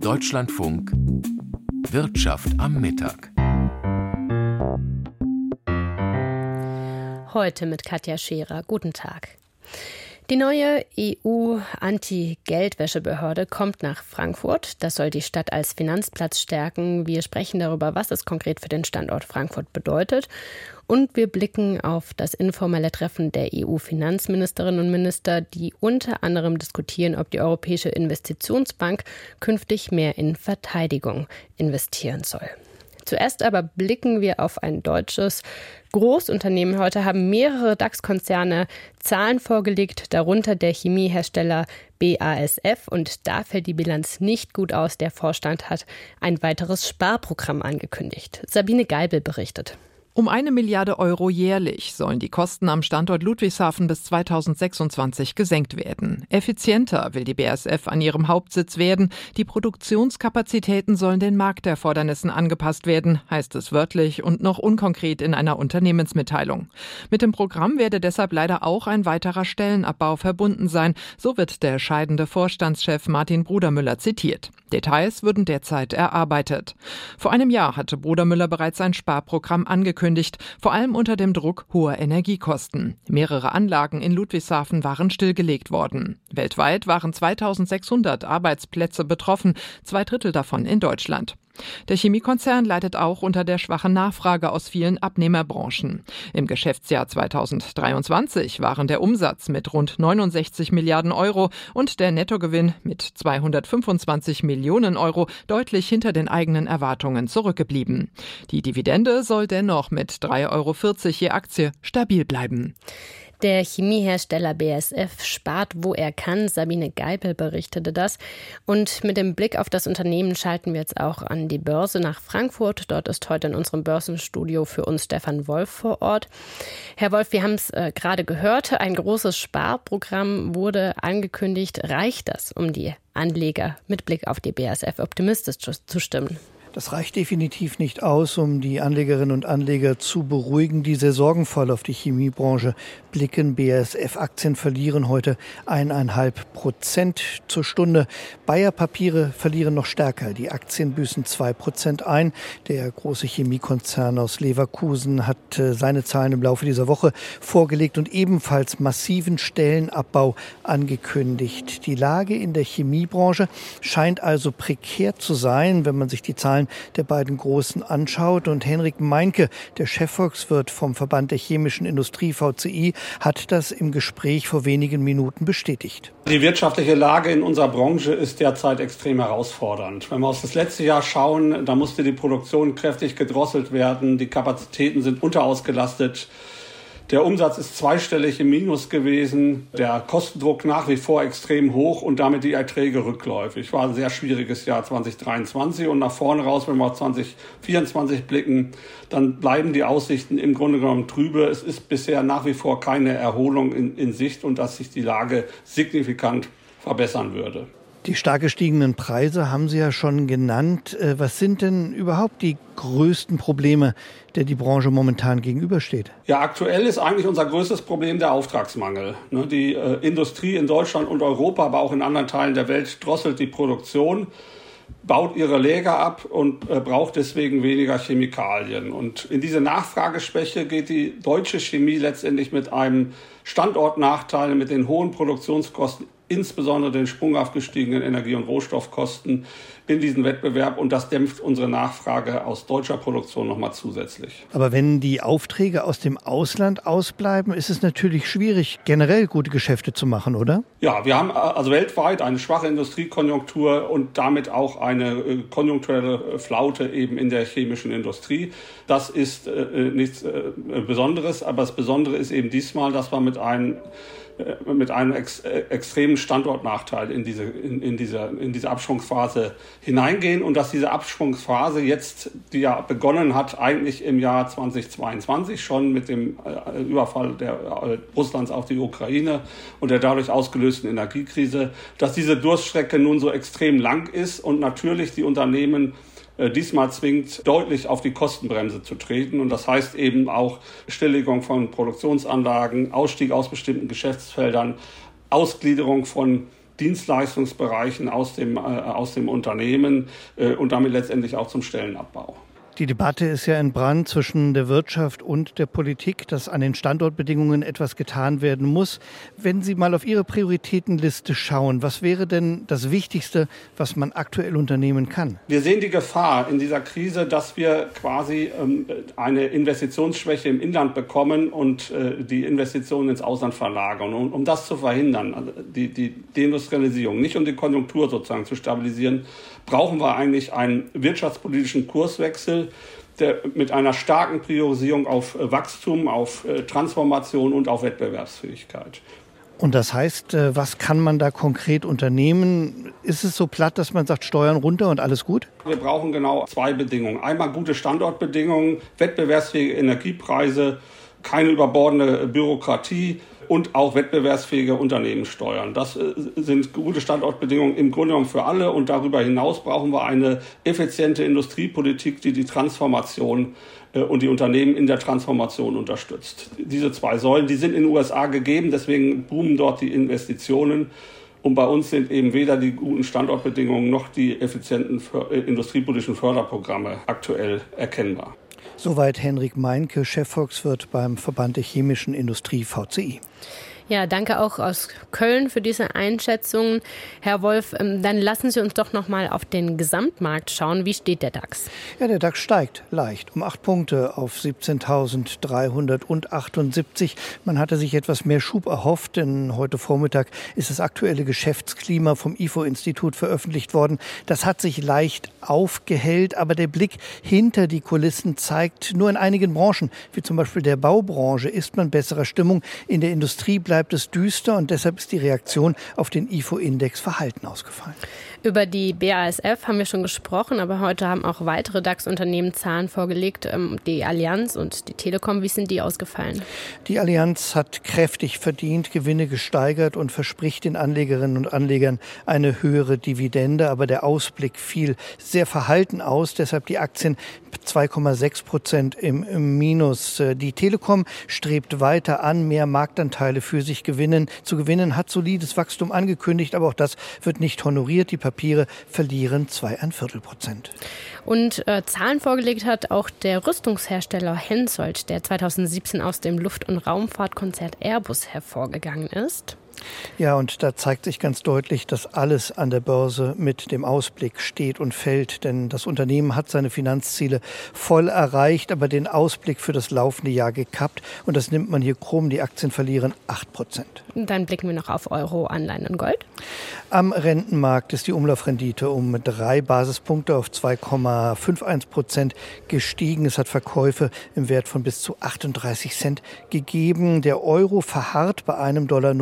Deutschlandfunk Wirtschaft am Mittag. Heute mit Katja Scherer. Guten Tag. Die neue EU-Anti-Geldwäschebehörde kommt nach Frankfurt. Das soll die Stadt als Finanzplatz stärken. Wir sprechen darüber, was es konkret für den Standort Frankfurt bedeutet. Und wir blicken auf das informelle Treffen der EU-Finanzministerinnen und Minister, die unter anderem diskutieren, ob die Europäische Investitionsbank künftig mehr in Verteidigung investieren soll. Zuerst aber blicken wir auf ein deutsches Großunternehmen. Heute haben mehrere DAX-Konzerne Zahlen vorgelegt, darunter der Chemiehersteller BASF. Und da fällt die Bilanz nicht gut aus. Der Vorstand hat ein weiteres Sparprogramm angekündigt. Sabine Geibel berichtet. Um eine Milliarde Euro jährlich sollen die Kosten am Standort Ludwigshafen bis 2026 gesenkt werden. Effizienter will die BASF an ihrem Hauptsitz werden. Die Produktionskapazitäten sollen den Markterfordernissen angepasst werden, heißt es wörtlich und noch unkonkret in einer Unternehmensmitteilung. Mit dem Programm werde deshalb leider auch ein weiterer Stellenabbau verbunden sein, so wird der scheidende Vorstandschef Martin Brudermüller zitiert. Details würden derzeit erarbeitet. Vor einem Jahr hatte Brudermüller bereits ein Sparprogramm angekündigt, vor allem unter dem Druck hoher Energiekosten. Mehrere Anlagen in Ludwigshafen waren stillgelegt worden. Weltweit waren 2600 Arbeitsplätze betroffen, zwei Drittel davon in Deutschland. Der Chemiekonzern leidet auch unter der schwachen Nachfrage aus vielen Abnehmerbranchen. Im Geschäftsjahr 2023 waren der Umsatz mit rund 69 Milliarden Euro und der Nettogewinn mit 225 Millionen Euro deutlich hinter den eigenen Erwartungen zurückgeblieben. Die Dividende soll dennoch mit 3,40 Euro je Aktie stabil bleiben. Der Chemiehersteller BSF spart, wo er kann. Sabine Geipel berichtete das. Und mit dem Blick auf das Unternehmen schalten wir jetzt auch an die Börse nach Frankfurt. Dort ist heute in unserem Börsenstudio für uns Stefan Wolf vor Ort. Herr Wolf, wir haben es äh, gerade gehört. Ein großes Sparprogramm wurde angekündigt. Reicht das, um die Anleger mit Blick auf die BSF optimistisch zu stimmen? Das reicht definitiv nicht aus, um die Anlegerinnen und Anleger zu beruhigen, die sehr sorgenvoll auf die Chemiebranche blicken. BASF-Aktien verlieren heute eineinhalb Prozent zur Stunde. Bayer-Papiere verlieren noch stärker. Die Aktien büßen zwei Prozent ein. Der große Chemiekonzern aus Leverkusen hat äh, seine Zahlen im Laufe dieser Woche vorgelegt und ebenfalls massiven Stellenabbau angekündigt. Die Lage in der Chemiebranche scheint also prekär zu sein, wenn man sich die Zahlen Zahlen der beiden Großen anschaut. Und Henrik Meinke, der Chefvolkswirt vom Verband der chemischen Industrie VCI, hat das im Gespräch vor wenigen Minuten bestätigt. Die wirtschaftliche Lage in unserer Branche ist derzeit extrem herausfordernd. Wenn wir auf das letzte Jahr schauen, da musste die Produktion kräftig gedrosselt werden, die Kapazitäten sind unterausgelastet. Der Umsatz ist zweistellig im Minus gewesen, der Kostendruck nach wie vor extrem hoch und damit die Erträge rückläufig. War ein sehr schwieriges Jahr 2023 und nach vorne raus, wenn wir auf 2024 blicken, dann bleiben die Aussichten im Grunde genommen trübe. Es ist bisher nach wie vor keine Erholung in, in Sicht und dass sich die Lage signifikant verbessern würde. Die stark gestiegenen Preise haben Sie ja schon genannt. Äh, was sind denn überhaupt die größten Probleme, der die Branche momentan gegenübersteht? Ja, aktuell ist eigentlich unser größtes Problem der Auftragsmangel. Ne, die äh, Industrie in Deutschland und Europa, aber auch in anderen Teilen der Welt drosselt die Produktion baut ihre Läger ab und äh, braucht deswegen weniger Chemikalien. Und in diese Nachfrageschwäche geht die deutsche Chemie letztendlich mit einem Standortnachteil, mit den hohen Produktionskosten insbesondere den sprunghaft gestiegenen Energie- und Rohstoffkosten in diesen Wettbewerb und das dämpft unsere Nachfrage aus deutscher Produktion nochmal zusätzlich. Aber wenn die Aufträge aus dem Ausland ausbleiben, ist es natürlich schwierig, generell gute Geschäfte zu machen, oder? Ja, wir haben also weltweit eine schwache Industriekonjunktur und damit auch eine äh, konjunkturelle Flaute eben in der chemischen Industrie. Das ist äh, nichts äh, Besonderes, aber das Besondere ist eben diesmal, dass wir mit einem äh, mit einem ex, äh, extremen Standortnachteil in diese, in, in, dieser, in diese Abschwungsphase hineingehen und dass diese Abschwungsphase jetzt, die ja begonnen hat, eigentlich im Jahr 2022 schon mit dem äh, Überfall der, Russlands auf die Ukraine und der dadurch ausgelösten Energiekrise, dass diese Durststrecke nun so extrem lang ist und natürlich die Unternehmen äh, diesmal zwingt, deutlich auf die Kostenbremse zu treten. Und das heißt eben auch Stilllegung von Produktionsanlagen, Ausstieg aus bestimmten Geschäftsfeldern, Ausgliederung von Dienstleistungsbereichen aus dem, äh, aus dem Unternehmen äh, und damit letztendlich auch zum Stellenabbau. Die Debatte ist ja in Brand zwischen der Wirtschaft und der Politik, dass an den Standortbedingungen etwas getan werden muss. Wenn Sie mal auf Ihre Prioritätenliste schauen, was wäre denn das Wichtigste, was man aktuell unternehmen kann? Wir sehen die Gefahr in dieser Krise, dass wir quasi ähm, eine Investitionsschwäche im Inland bekommen und äh, die Investitionen ins Ausland verlagern. Und um das zu verhindern, also die, die Deindustrialisierung, nicht um die Konjunktur sozusagen zu stabilisieren, brauchen wir eigentlich einen wirtschaftspolitischen Kurswechsel, der mit einer starken Priorisierung auf äh, Wachstum, auf äh, Transformation und auf Wettbewerbsfähigkeit. Und das heißt, äh, was kann man da konkret unternehmen? Ist es so platt, dass man sagt, Steuern runter und alles gut? Wir brauchen genau zwei Bedingungen. Einmal gute Standortbedingungen, wettbewerbsfähige Energiepreise, keine überbordende Bürokratie und auch wettbewerbsfähige Unternehmen steuern. Das äh, sind gute Standortbedingungen im Grunde genommen für alle. Und darüber hinaus brauchen wir eine effiziente Industriepolitik, die die Transformation äh, und die Unternehmen in der Transformation unterstützt. Diese zwei Säulen, die sind in den USA gegeben, deswegen boomen dort die Investitionen. Und bei uns sind eben weder die guten Standortbedingungen noch die effizienten äh, industriepolitischen Förderprogramme aktuell erkennbar. Soweit Henrik Meinke, Chefvolkswirt beim Verband der chemischen Industrie VCI. Ja, danke auch aus Köln für diese Einschätzung. Herr Wolf, ähm, dann lassen Sie uns doch noch mal auf den Gesamtmarkt schauen. Wie steht der DAX? Ja, der DAX steigt leicht um acht Punkte auf 17.378. Man hatte sich etwas mehr Schub erhofft, denn heute Vormittag ist das aktuelle Geschäftsklima vom IFO-Institut veröffentlicht worden. Das hat sich leicht aufgehellt, aber der Blick hinter die Kulissen zeigt, nur in einigen Branchen, wie zum Beispiel der Baubranche, ist man besserer Stimmung. In der Industrie bleibt bleibt es düster und deshalb ist die Reaktion auf den IFO-Index verhalten ausgefallen. Über die BASF haben wir schon gesprochen, aber heute haben auch weitere DAX-Unternehmen Zahlen vorgelegt. Ähm, die Allianz und die Telekom, wie sind die ausgefallen? Die Allianz hat kräftig verdient, Gewinne gesteigert und verspricht den Anlegerinnen und Anlegern eine höhere Dividende. Aber der Ausblick fiel sehr verhalten aus, deshalb die Aktien 2,6 Prozent im, Minus. Die Telekom strebt weiter an, mehr Marktanteile für sich gewinnen, zu gewinnen, hat solides Wachstum angekündigt, aber auch das wird nicht honoriert. Die Papiere verlieren zweieinviertel Prozent. Und äh, Zahlen vorgelegt hat auch der Rüstungshersteller Hensoldt, der 2017 aus dem Luft- und Raumfahrtkonzert Airbus hervorgegangen ist. Ja, und da zeigt sich ganz deutlich, dass alles an der Börse mit dem Ausblick steht und fällt. Denn das Unternehmen hat seine Finanzziele voll erreicht, aber den Ausblick für das laufende Jahr gekappt. Und das nimmt man hier krumm. Die Aktien verlieren 8 Prozent. Dann blicken wir noch auf Euro, Anleihen und Gold. Am Rentenmarkt ist die Umlaufrendite um drei Basispunkte auf 2,51 Prozent gestiegen. Es hat Verkäufe im Wert von bis zu 38 Cent gegeben. Der Euro verharrt bei einem Dollar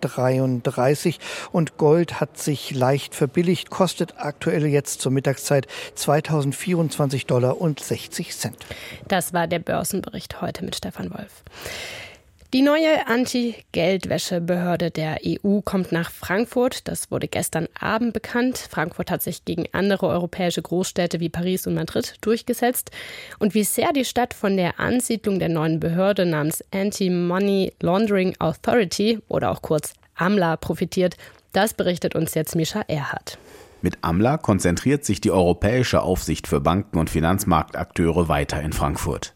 0,833 und Gold hat sich leicht verbilligt, kostet aktuell jetzt zur Mittagszeit 2024 Dollar und 60 Cent. Das war der Börsenbericht heute mit Stefan Wolf. Die neue Anti-Geldwäsche-Behörde der EU kommt nach Frankfurt. Das wurde gestern Abend bekannt. Frankfurt hat sich gegen andere europäische Großstädte wie Paris und Madrid durchgesetzt. Und wie sehr die Stadt von der Ansiedlung der neuen Behörde namens Anti-Money Laundering Authority oder auch kurz AMLA profitiert, das berichtet uns jetzt Mischa Erhardt. Mit AMLA konzentriert sich die europäische Aufsicht für Banken und Finanzmarktakteure weiter in Frankfurt.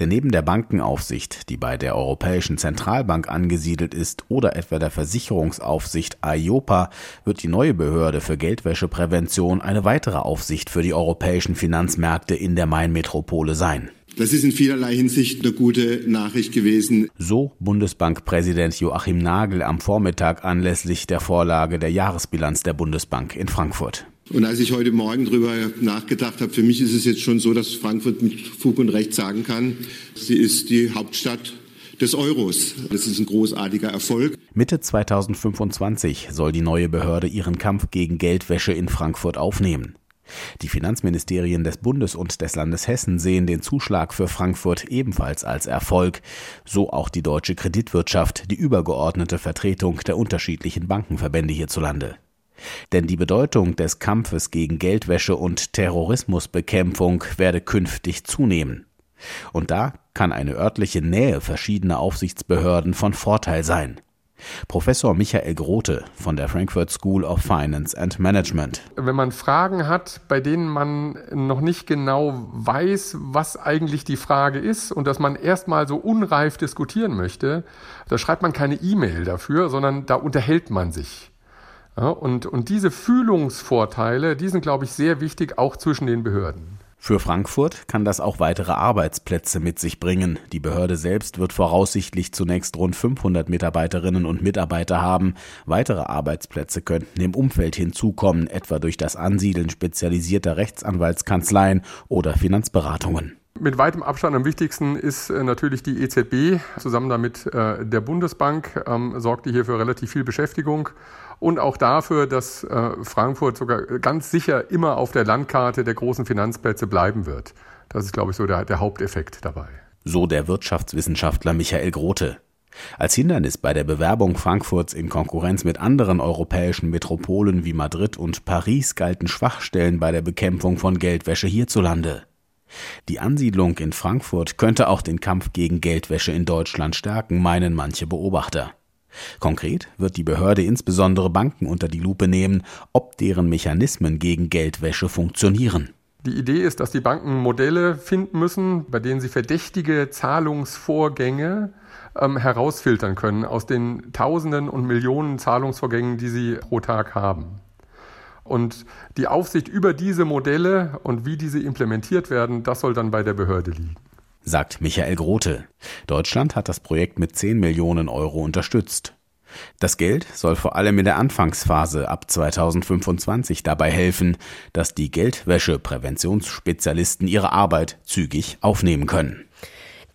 Denn neben der Bankenaufsicht, die bei der Europäischen Zentralbank angesiedelt ist, oder etwa der Versicherungsaufsicht AIOPA, wird die neue Behörde für Geldwäscheprävention eine weitere Aufsicht für die europäischen Finanzmärkte in der Mainmetropole sein. Das ist in vielerlei Hinsicht eine gute Nachricht gewesen. So Bundesbankpräsident Joachim Nagel am Vormittag anlässlich der Vorlage der Jahresbilanz der Bundesbank in Frankfurt. Und als ich heute Morgen darüber nachgedacht habe, für mich ist es jetzt schon so, dass Frankfurt mit Fug und Recht sagen kann, sie ist die Hauptstadt des Euros. Das ist ein großartiger Erfolg. Mitte 2025 soll die neue Behörde ihren Kampf gegen Geldwäsche in Frankfurt aufnehmen. Die Finanzministerien des Bundes und des Landes Hessen sehen den Zuschlag für Frankfurt ebenfalls als Erfolg, so auch die deutsche Kreditwirtschaft, die übergeordnete Vertretung der unterschiedlichen Bankenverbände hierzulande. Denn die Bedeutung des Kampfes gegen Geldwäsche und Terrorismusbekämpfung werde künftig zunehmen. Und da kann eine örtliche Nähe verschiedener Aufsichtsbehörden von Vorteil sein. Professor Michael Grote von der Frankfurt School of Finance and Management. Wenn man Fragen hat, bei denen man noch nicht genau weiß, was eigentlich die Frage ist und dass man erstmal so unreif diskutieren möchte, da schreibt man keine E-Mail dafür, sondern da unterhält man sich. Ja, und, und diese Fühlungsvorteile, die sind, glaube ich, sehr wichtig, auch zwischen den Behörden. Für Frankfurt kann das auch weitere Arbeitsplätze mit sich bringen. Die Behörde selbst wird voraussichtlich zunächst rund 500 Mitarbeiterinnen und Mitarbeiter haben. Weitere Arbeitsplätze könnten im Umfeld hinzukommen, etwa durch das Ansiedeln spezialisierter Rechtsanwaltskanzleien oder Finanzberatungen. Mit weitem Abstand am wichtigsten ist äh, natürlich die EZB. Zusammen damit äh, der Bundesbank ähm, sorgt die hier für relativ viel Beschäftigung und auch dafür, dass äh, Frankfurt sogar ganz sicher immer auf der Landkarte der großen Finanzplätze bleiben wird. Das ist, glaube ich, so der, der Haupteffekt dabei. So der Wirtschaftswissenschaftler Michael Grote. Als Hindernis bei der Bewerbung Frankfurts in Konkurrenz mit anderen europäischen Metropolen wie Madrid und Paris galten Schwachstellen bei der Bekämpfung von Geldwäsche hierzulande. Die Ansiedlung in Frankfurt könnte auch den Kampf gegen Geldwäsche in Deutschland stärken, meinen manche Beobachter. Konkret wird die Behörde insbesondere Banken unter die Lupe nehmen, ob deren Mechanismen gegen Geldwäsche funktionieren. Die Idee ist, dass die Banken Modelle finden müssen, bei denen sie verdächtige Zahlungsvorgänge ähm, herausfiltern können aus den Tausenden und Millionen Zahlungsvorgängen, die sie pro Tag haben. Und die Aufsicht über diese Modelle und wie diese implementiert werden, das soll dann bei der Behörde liegen sagt Michael Grote. Deutschland hat das Projekt mit 10 Millionen Euro unterstützt. Das Geld soll vor allem in der Anfangsphase ab 2025 dabei helfen, dass die Geldwäsche-Präventionsspezialisten ihre Arbeit zügig aufnehmen können.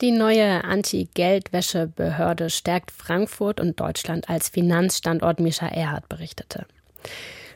Die neue Anti-Geldwäsche-Behörde stärkt Frankfurt und Deutschland als Finanzstandort, Mischa Erhard berichtete.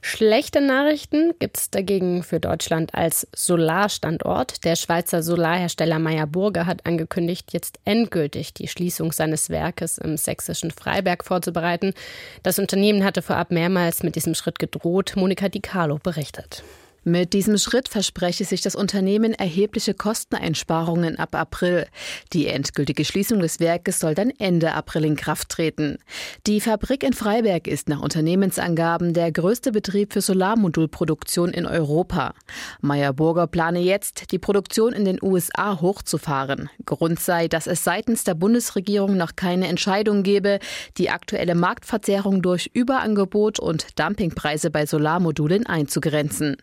Schlechte Nachrichten gibt es dagegen für Deutschland als Solarstandort. Der Schweizer Solarhersteller Meyer Burger hat angekündigt, jetzt endgültig die Schließung seines Werkes im sächsischen Freiberg vorzubereiten. Das Unternehmen hatte vorab mehrmals mit diesem Schritt gedroht. Monika Di Carlo berichtet. Mit diesem Schritt verspreche sich das Unternehmen erhebliche Kosteneinsparungen ab April. Die endgültige Schließung des Werkes soll dann Ende April in Kraft treten. Die Fabrik in Freiberg ist nach Unternehmensangaben der größte Betrieb für Solarmodulproduktion in Europa. Meyer Burger plane jetzt, die Produktion in den USA hochzufahren. Grund sei, dass es seitens der Bundesregierung noch keine Entscheidung gebe, die aktuelle Marktverzerrung durch Überangebot und Dumpingpreise bei Solarmodulen einzugrenzen.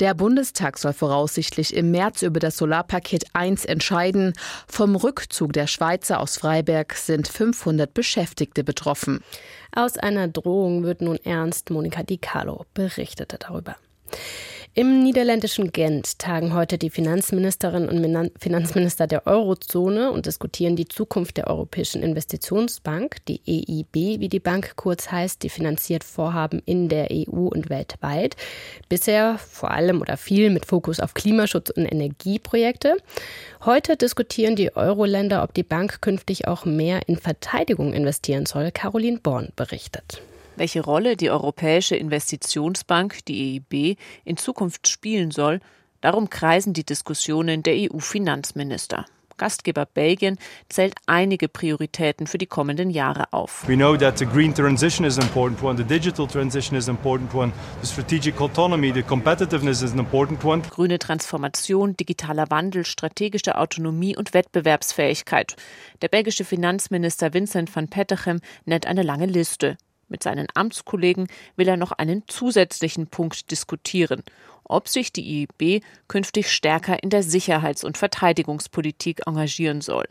Der Bundestag soll voraussichtlich im März über das Solarpaket 1 entscheiden. Vom Rückzug der Schweizer aus Freiberg sind 500 Beschäftigte betroffen. Aus einer Drohung wird nun ernst. Monika Di Carlo berichtete darüber. Im niederländischen Gent tagen heute die Finanzministerin und Finanzminister der Eurozone und diskutieren die Zukunft der Europäischen Investitionsbank, die EIB, wie die Bank kurz heißt, die finanziert Vorhaben in der EU und weltweit. Bisher vor allem oder viel mit Fokus auf Klimaschutz und Energieprojekte. Heute diskutieren die Euro-Länder, ob die Bank künftig auch mehr in Verteidigung investieren soll. Caroline Born berichtet welche Rolle die Europäische Investitionsbank, die EIB, in Zukunft spielen soll, darum kreisen die Diskussionen der EU-Finanzminister. Gastgeber Belgien zählt einige Prioritäten für die kommenden Jahre auf. We know that the green transition is an important one, the digital transition is an important one, the strategic autonomy, the competitiveness is an important one. Grüne Transformation, digitaler Wandel, strategische Autonomie und Wettbewerbsfähigkeit. Der belgische Finanzminister Vincent van Petegem nennt eine lange Liste. Mit seinen Amtskollegen will er noch einen zusätzlichen Punkt diskutieren, ob sich die IEB künftig stärker in der Sicherheits- und Verteidigungspolitik engagieren soll.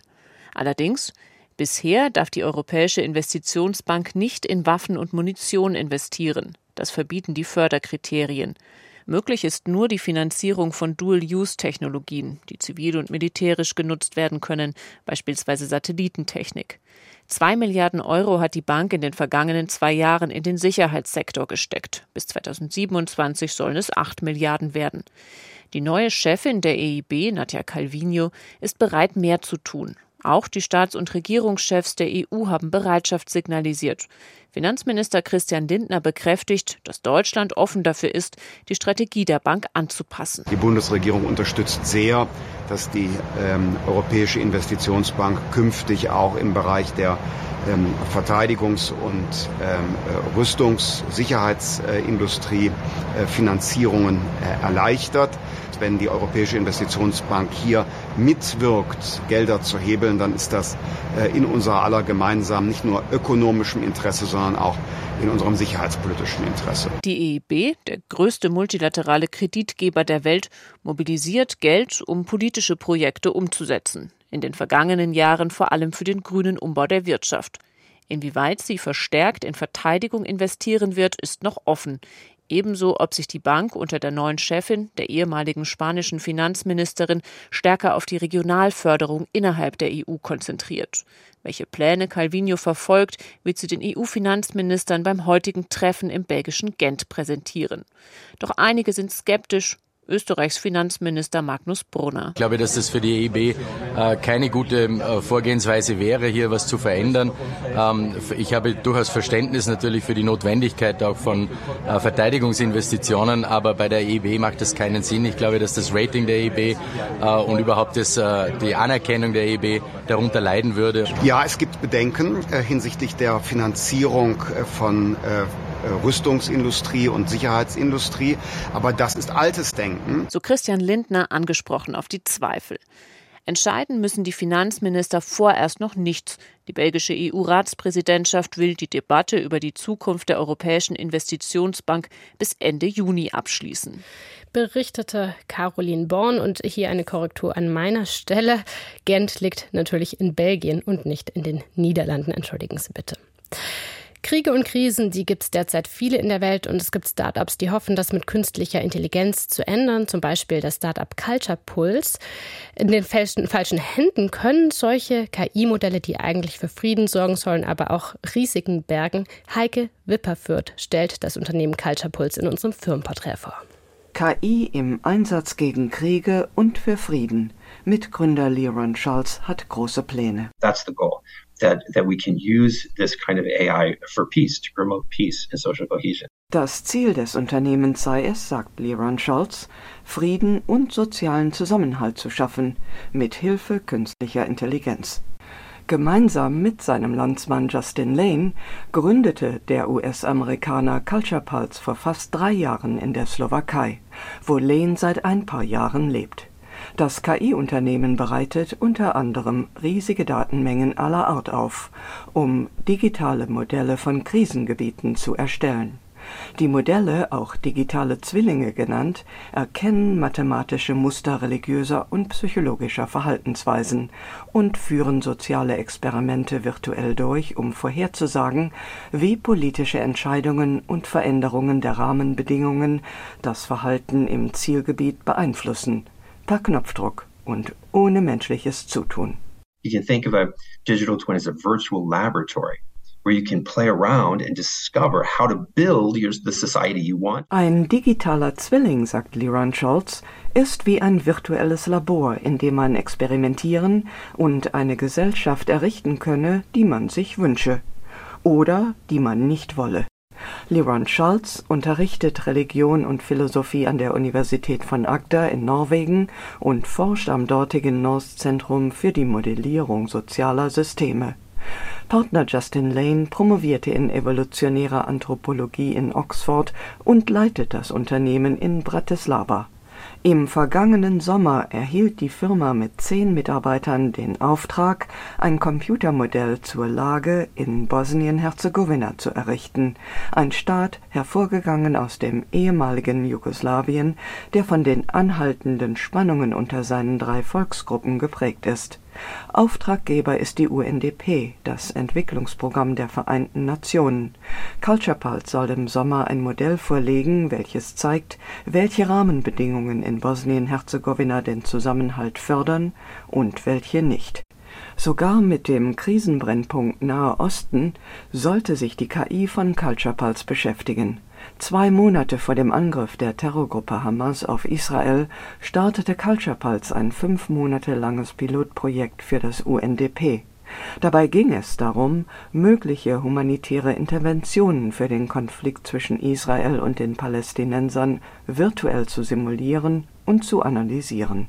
Allerdings Bisher darf die Europäische Investitionsbank nicht in Waffen und Munition investieren. Das verbieten die Förderkriterien. Möglich ist nur die Finanzierung von Dual-Use-Technologien, die zivil und militärisch genutzt werden können, beispielsweise Satellitentechnik. Zwei Milliarden Euro hat die Bank in den vergangenen zwei Jahren in den Sicherheitssektor gesteckt. Bis 2027 sollen es acht Milliarden werden. Die neue Chefin der EIB, Nadja Calvino, ist bereit, mehr zu tun. Auch die Staats- und Regierungschefs der EU haben Bereitschaft signalisiert. Finanzminister Christian Lindner bekräftigt, dass Deutschland offen dafür ist, die Strategie der Bank anzupassen. Die Bundesregierung unterstützt sehr, dass die ähm, Europäische Investitionsbank künftig auch im Bereich der ähm, Verteidigungs- und ähm, Rüstungssicherheitsindustrie äh, Finanzierungen äh, erleichtert. Wenn die Europäische Investitionsbank hier mitwirkt, Gelder zu hebeln, dann ist das äh, in unser aller gemeinsamen, nicht nur ökonomischem Interesse, sondern auch in unserem sicherheitspolitischen Interesse. Die EIB, der größte multilaterale Kreditgeber der Welt, mobilisiert Geld, um politische Projekte umzusetzen. In den vergangenen Jahren vor allem für den grünen Umbau der Wirtschaft. Inwieweit sie verstärkt in Verteidigung investieren wird, ist noch offen. Ebenso, ob sich die Bank unter der neuen Chefin, der ehemaligen spanischen Finanzministerin, stärker auf die Regionalförderung innerhalb der EU konzentriert. Welche Pläne Calvino verfolgt, wird sie den EU-Finanzministern beim heutigen Treffen im belgischen Gent präsentieren. Doch einige sind skeptisch Österreichs Finanzminister Magnus Brunner. Ich glaube, dass das für die EIB äh, keine gute äh, Vorgehensweise wäre, hier was zu verändern. Ähm, ich habe durchaus Verständnis natürlich für die Notwendigkeit auch von äh, Verteidigungsinvestitionen, aber bei der EIB macht das keinen Sinn. Ich glaube, dass das Rating der EIB und überhaupt das, die Anerkennung der EIB darunter leiden würde. Ja, es gibt Bedenken hinsichtlich der Finanzierung von Rüstungsindustrie und Sicherheitsindustrie. Aber das ist altes Denken. So Christian Lindner angesprochen auf die Zweifel. Entscheiden müssen die Finanzminister vorerst noch nichts. Die belgische EU-Ratspräsidentschaft will die Debatte über die Zukunft der Europäischen Investitionsbank bis Ende Juni abschließen. Berichtete Caroline Born und hier eine Korrektur an meiner Stelle. Gent liegt natürlich in Belgien und nicht in den Niederlanden. Entschuldigen Sie bitte. Kriege und Krisen, die gibt es derzeit viele in der Welt und es gibt Startups, die hoffen, das mit künstlicher Intelligenz zu ändern. Zum Beispiel das Startup Culture Pulse. In den falschen, falschen Händen können solche KI-Modelle, die eigentlich für Frieden sorgen sollen, aber auch Risiken bergen. Heike Wipperfürth stellt das Unternehmen Culture Pulse in unserem Firmenporträt vor. KI im Einsatz gegen Kriege und für Frieden. Mitgründer Leron Schulz hat große Pläne. That's the goal that, that we can use this kind of AI for peace, to promote peace and social cohesion. Das Ziel des Unternehmens sei es, sagt Liran Scholz, Frieden und sozialen Zusammenhalt zu schaffen, mit Hilfe künstlicher Intelligenz. Gemeinsam mit seinem Landsmann Justin Lane gründete der US-Amerikaner Culture Pulse vor fast drei Jahren in der Slowakei, wo Lane seit ein paar Jahren lebt. Das KI-Unternehmen bereitet unter anderem riesige Datenmengen aller Art auf, um digitale Modelle von Krisengebieten zu erstellen. Die Modelle, auch digitale Zwillinge genannt, erkennen mathematische Muster religiöser und psychologischer Verhaltensweisen und führen soziale Experimente virtuell durch, um vorherzusagen, wie politische Entscheidungen und Veränderungen der Rahmenbedingungen das Verhalten im Zielgebiet beeinflussen per Knopfdruck und ohne menschliches Zutun. You can think of a digital twin as a virtual laboratory where you can play around and discover how to build your, the society you want. Ein digitaler Zwilling, sagt Liran Scholz, ist wie ein virtuelles Labor, in dem man experimentieren und eine Gesellschaft errichten könne, die man sich wünsche oder die man nicht wolle. Liron Scholz unterrichtet Religion und Philosophie an der Universität von Agda in Norwegen und forscht am dortigen NORS-Zentrum für die Modellierung sozialer Systeme. Partner Justin Lane promovierte in evolutionärer Anthropologie in Oxford und leitet das Unternehmen in Bratislava im vergangenen Sommer erhielt die Firma mit zehn Mitarbeitern den Auftrag, ein Computermodell zur Lage in Bosnien-Herzegowina zu errichten, ein Staat hervorgegangen aus dem ehemaligen Jugoslawien, der von den anhaltenden Spannungen unter seinen drei Volksgruppen geprägt ist Auftraggeber ist die UNDP, das Entwicklungsprogramm der Vereinten Nationen. Culture Pulse soll im Sommer ein Modell vorlegen, welches zeigt, welche Rahmenbedingungen in Bosnien-Herzegowina den Zusammenhalt fördern und welche nicht. Sogar mit dem Krisenbrennpunkt Nahe Osten sollte sich die KI von Culture Pulse beschäftigen Zwei Monate vor dem Angriff der Terrorgruppe Hamas auf Israel startete Culture Pulse ein fünf Monate langes Pilotprojekt für das UNDP. Dabei ging es darum, mögliche humanitäre Interventionen für den Konflikt zwischen Israel und den Palästinensern virtuell zu simulieren und zu analysieren.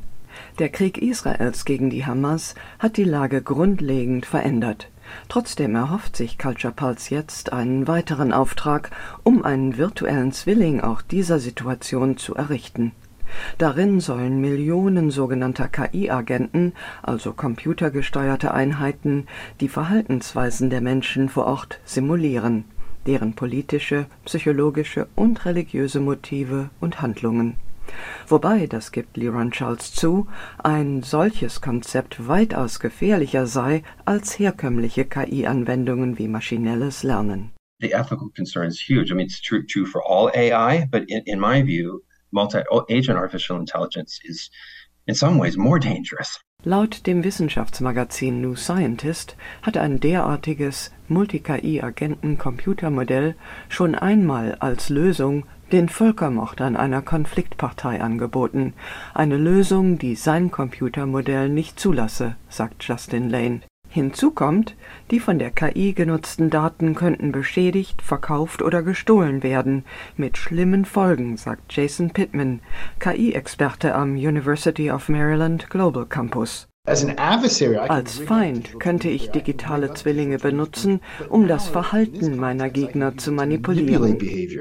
Der Krieg Israels gegen die Hamas hat die Lage grundlegend verändert Trotzdem erhofft sich Culture Pulse jetzt einen weiteren Auftrag, um einen virtuellen Zwilling auch dieser Situation zu errichten. Darin sollen Millionen sogenannter KI-Agenten, also computergesteuerte Einheiten, die Verhaltensweisen der Menschen vor Ort simulieren, deren politische, psychologische und religiöse Motive und Handlungen. Wobei, das gibt Liron Charles zu, ein solches Konzept weitaus gefährlicher sei als herkömmliche KI-Anwendungen wie maschinelles Lernen. The ethical concern is huge. I mean, it's true, true for all AI, but in, in my view, multi-agent artificial intelligence is in some ways more dangerous. Laut dem Wissenschaftsmagazin New Scientist hat ein derartiges Multi-KI-Agenten-Computermodell schon einmal als Lösung den Völkermord an einer Konfliktpartei angeboten, eine Lösung, die sein Computermodell nicht zulasse, sagt Justin Lane. Hinzu kommt, die von der KI genutzten Daten könnten beschädigt, verkauft oder gestohlen werden, mit schlimmen Folgen, sagt Jason Pittman, KI-Experte am University of Maryland Global Campus. Als Feind könnte ich digitale Zwillinge benutzen, um das Verhalten meiner Gegner zu manipulieren.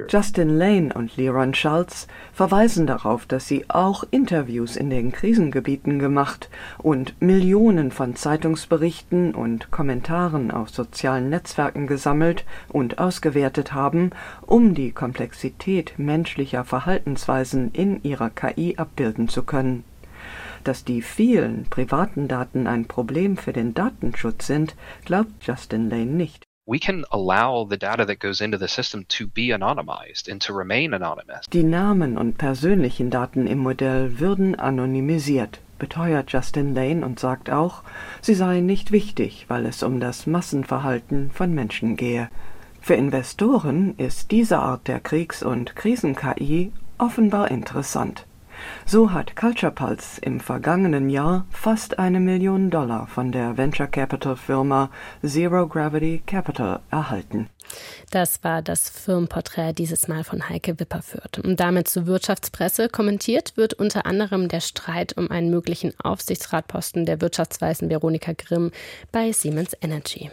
Justin Lane und Leron Schultz verweisen darauf, dass sie auch Interviews in den Krisengebieten gemacht und Millionen von Zeitungsberichten und Kommentaren auf sozialen Netzwerken gesammelt und ausgewertet haben, um die Komplexität menschlicher Verhaltensweisen in ihrer KI abbilden zu können. Dass die vielen privaten Daten ein Problem für den Datenschutz sind, glaubt Justin Lane nicht. We can allow the data that goes into the system to be anonymized and to remain anonymous. Die Namen und persönlichen Daten im Modell würden anonymisiert, beteuert Justin Lane und sagt auch, sie seien nicht wichtig, weil es um das Massenverhalten von Menschen gehe. Für Investoren ist diese Art der Kriegs- und Krisen-KI offenbar interessant. So hat Culture Pulse im vergangenen Jahr fast eine Million Dollar von der Venture Capital Firma Zero Gravity Capital erhalten. Das war das Firmenporträt dieses Mal von Heike Wipperfürth. Und damit zur Wirtschaftspresse. Kommentiert wird unter anderem der Streit um einen möglichen Aufsichtsratposten der Wirtschaftsweisen Veronika Grimm bei Siemens Energy.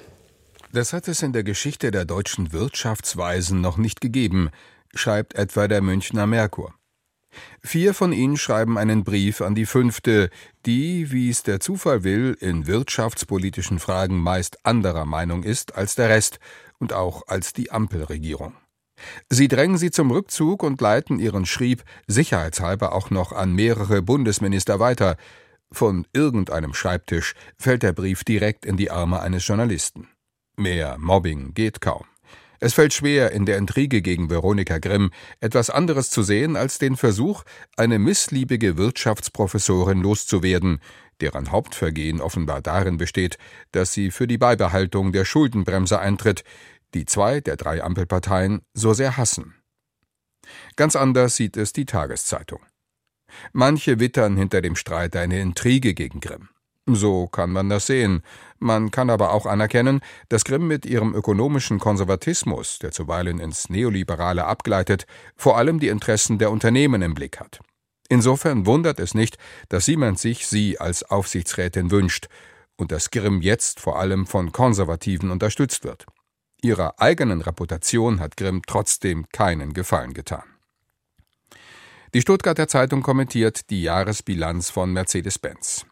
Das hat es in der Geschichte der deutschen Wirtschaftsweisen noch nicht gegeben, schreibt etwa der Münchner Merkur. Vier von ihnen schreiben einen Brief an die fünfte, die, wie es der Zufall will, in wirtschaftspolitischen Fragen meist anderer Meinung ist als der Rest und auch als die Ampelregierung. Sie drängen sie zum Rückzug und leiten ihren Schrieb sicherheitshalber auch noch an mehrere Bundesminister weiter. Von irgendeinem Schreibtisch fällt der Brief direkt in die Arme eines Journalisten. Mehr Mobbing geht kaum. Es fällt schwer, in der Intrige gegen Veronika Grimm etwas anderes zu sehen als den Versuch, eine missliebige Wirtschaftsprofessorin loszuwerden, deren Hauptvergehen offenbar darin besteht, dass sie für die Beibehaltung der Schuldenbremse eintritt, die zwei der drei Ampelparteien so sehr hassen. Ganz anders sieht es die Tageszeitung. Manche wittern hinter dem Streit eine Intrige gegen Grimm. So kann man das sehen. Man kann aber auch anerkennen, dass Grimm mit ihrem ökonomischen Konservatismus, der zuweilen ins Neoliberale abgleitet, vor allem die Interessen der Unternehmen im Blick hat. Insofern wundert es nicht, dass Siemens sich sie als Aufsichtsrätin wünscht und dass Grimm jetzt vor allem von Konservativen unterstützt wird. Ihrer eigenen Reputation hat Grimm trotzdem keinen Gefallen getan. Die Stuttgarter Zeitung kommentiert die Jahresbilanz von Mercedes-Benz.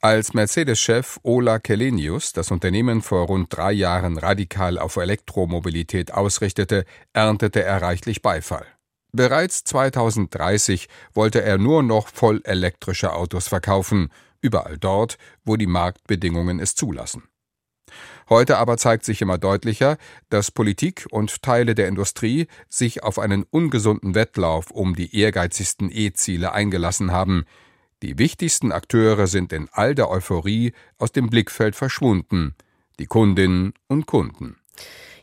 Als Mercedes-Chef Ola Kelenius das Unternehmen vor rund drei Jahren radikal auf Elektromobilität ausrichtete, erntete er reichlich Beifall. Bereits 2030 wollte er nur noch voll elektrische Autos verkaufen, überall dort, wo die Marktbedingungen es zulassen. Heute aber zeigt sich immer deutlicher, dass Politik und Teile der Industrie sich auf einen ungesunden Wettlauf um die ehrgeizigsten E-Ziele eingelassen haben, die wichtigsten Akteure sind in all der Euphorie aus dem Blickfeld verschwunden, die Kundinnen und Kunden.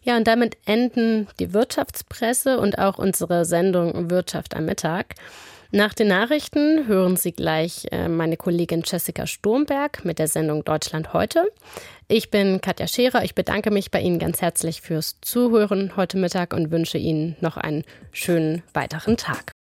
Ja, und damit enden die Wirtschaftspresse und auch unsere Sendung Wirtschaft am Mittag. Nach den Nachrichten hören Sie gleich äh, meine Kollegin Jessica Sturmberg mit der Sendung Deutschland heute. Ich bin Katja Scherer. Ich bedanke mich bei Ihnen ganz herzlich fürs Zuhören heute Mittag und wünsche Ihnen noch einen schönen weiteren Tag.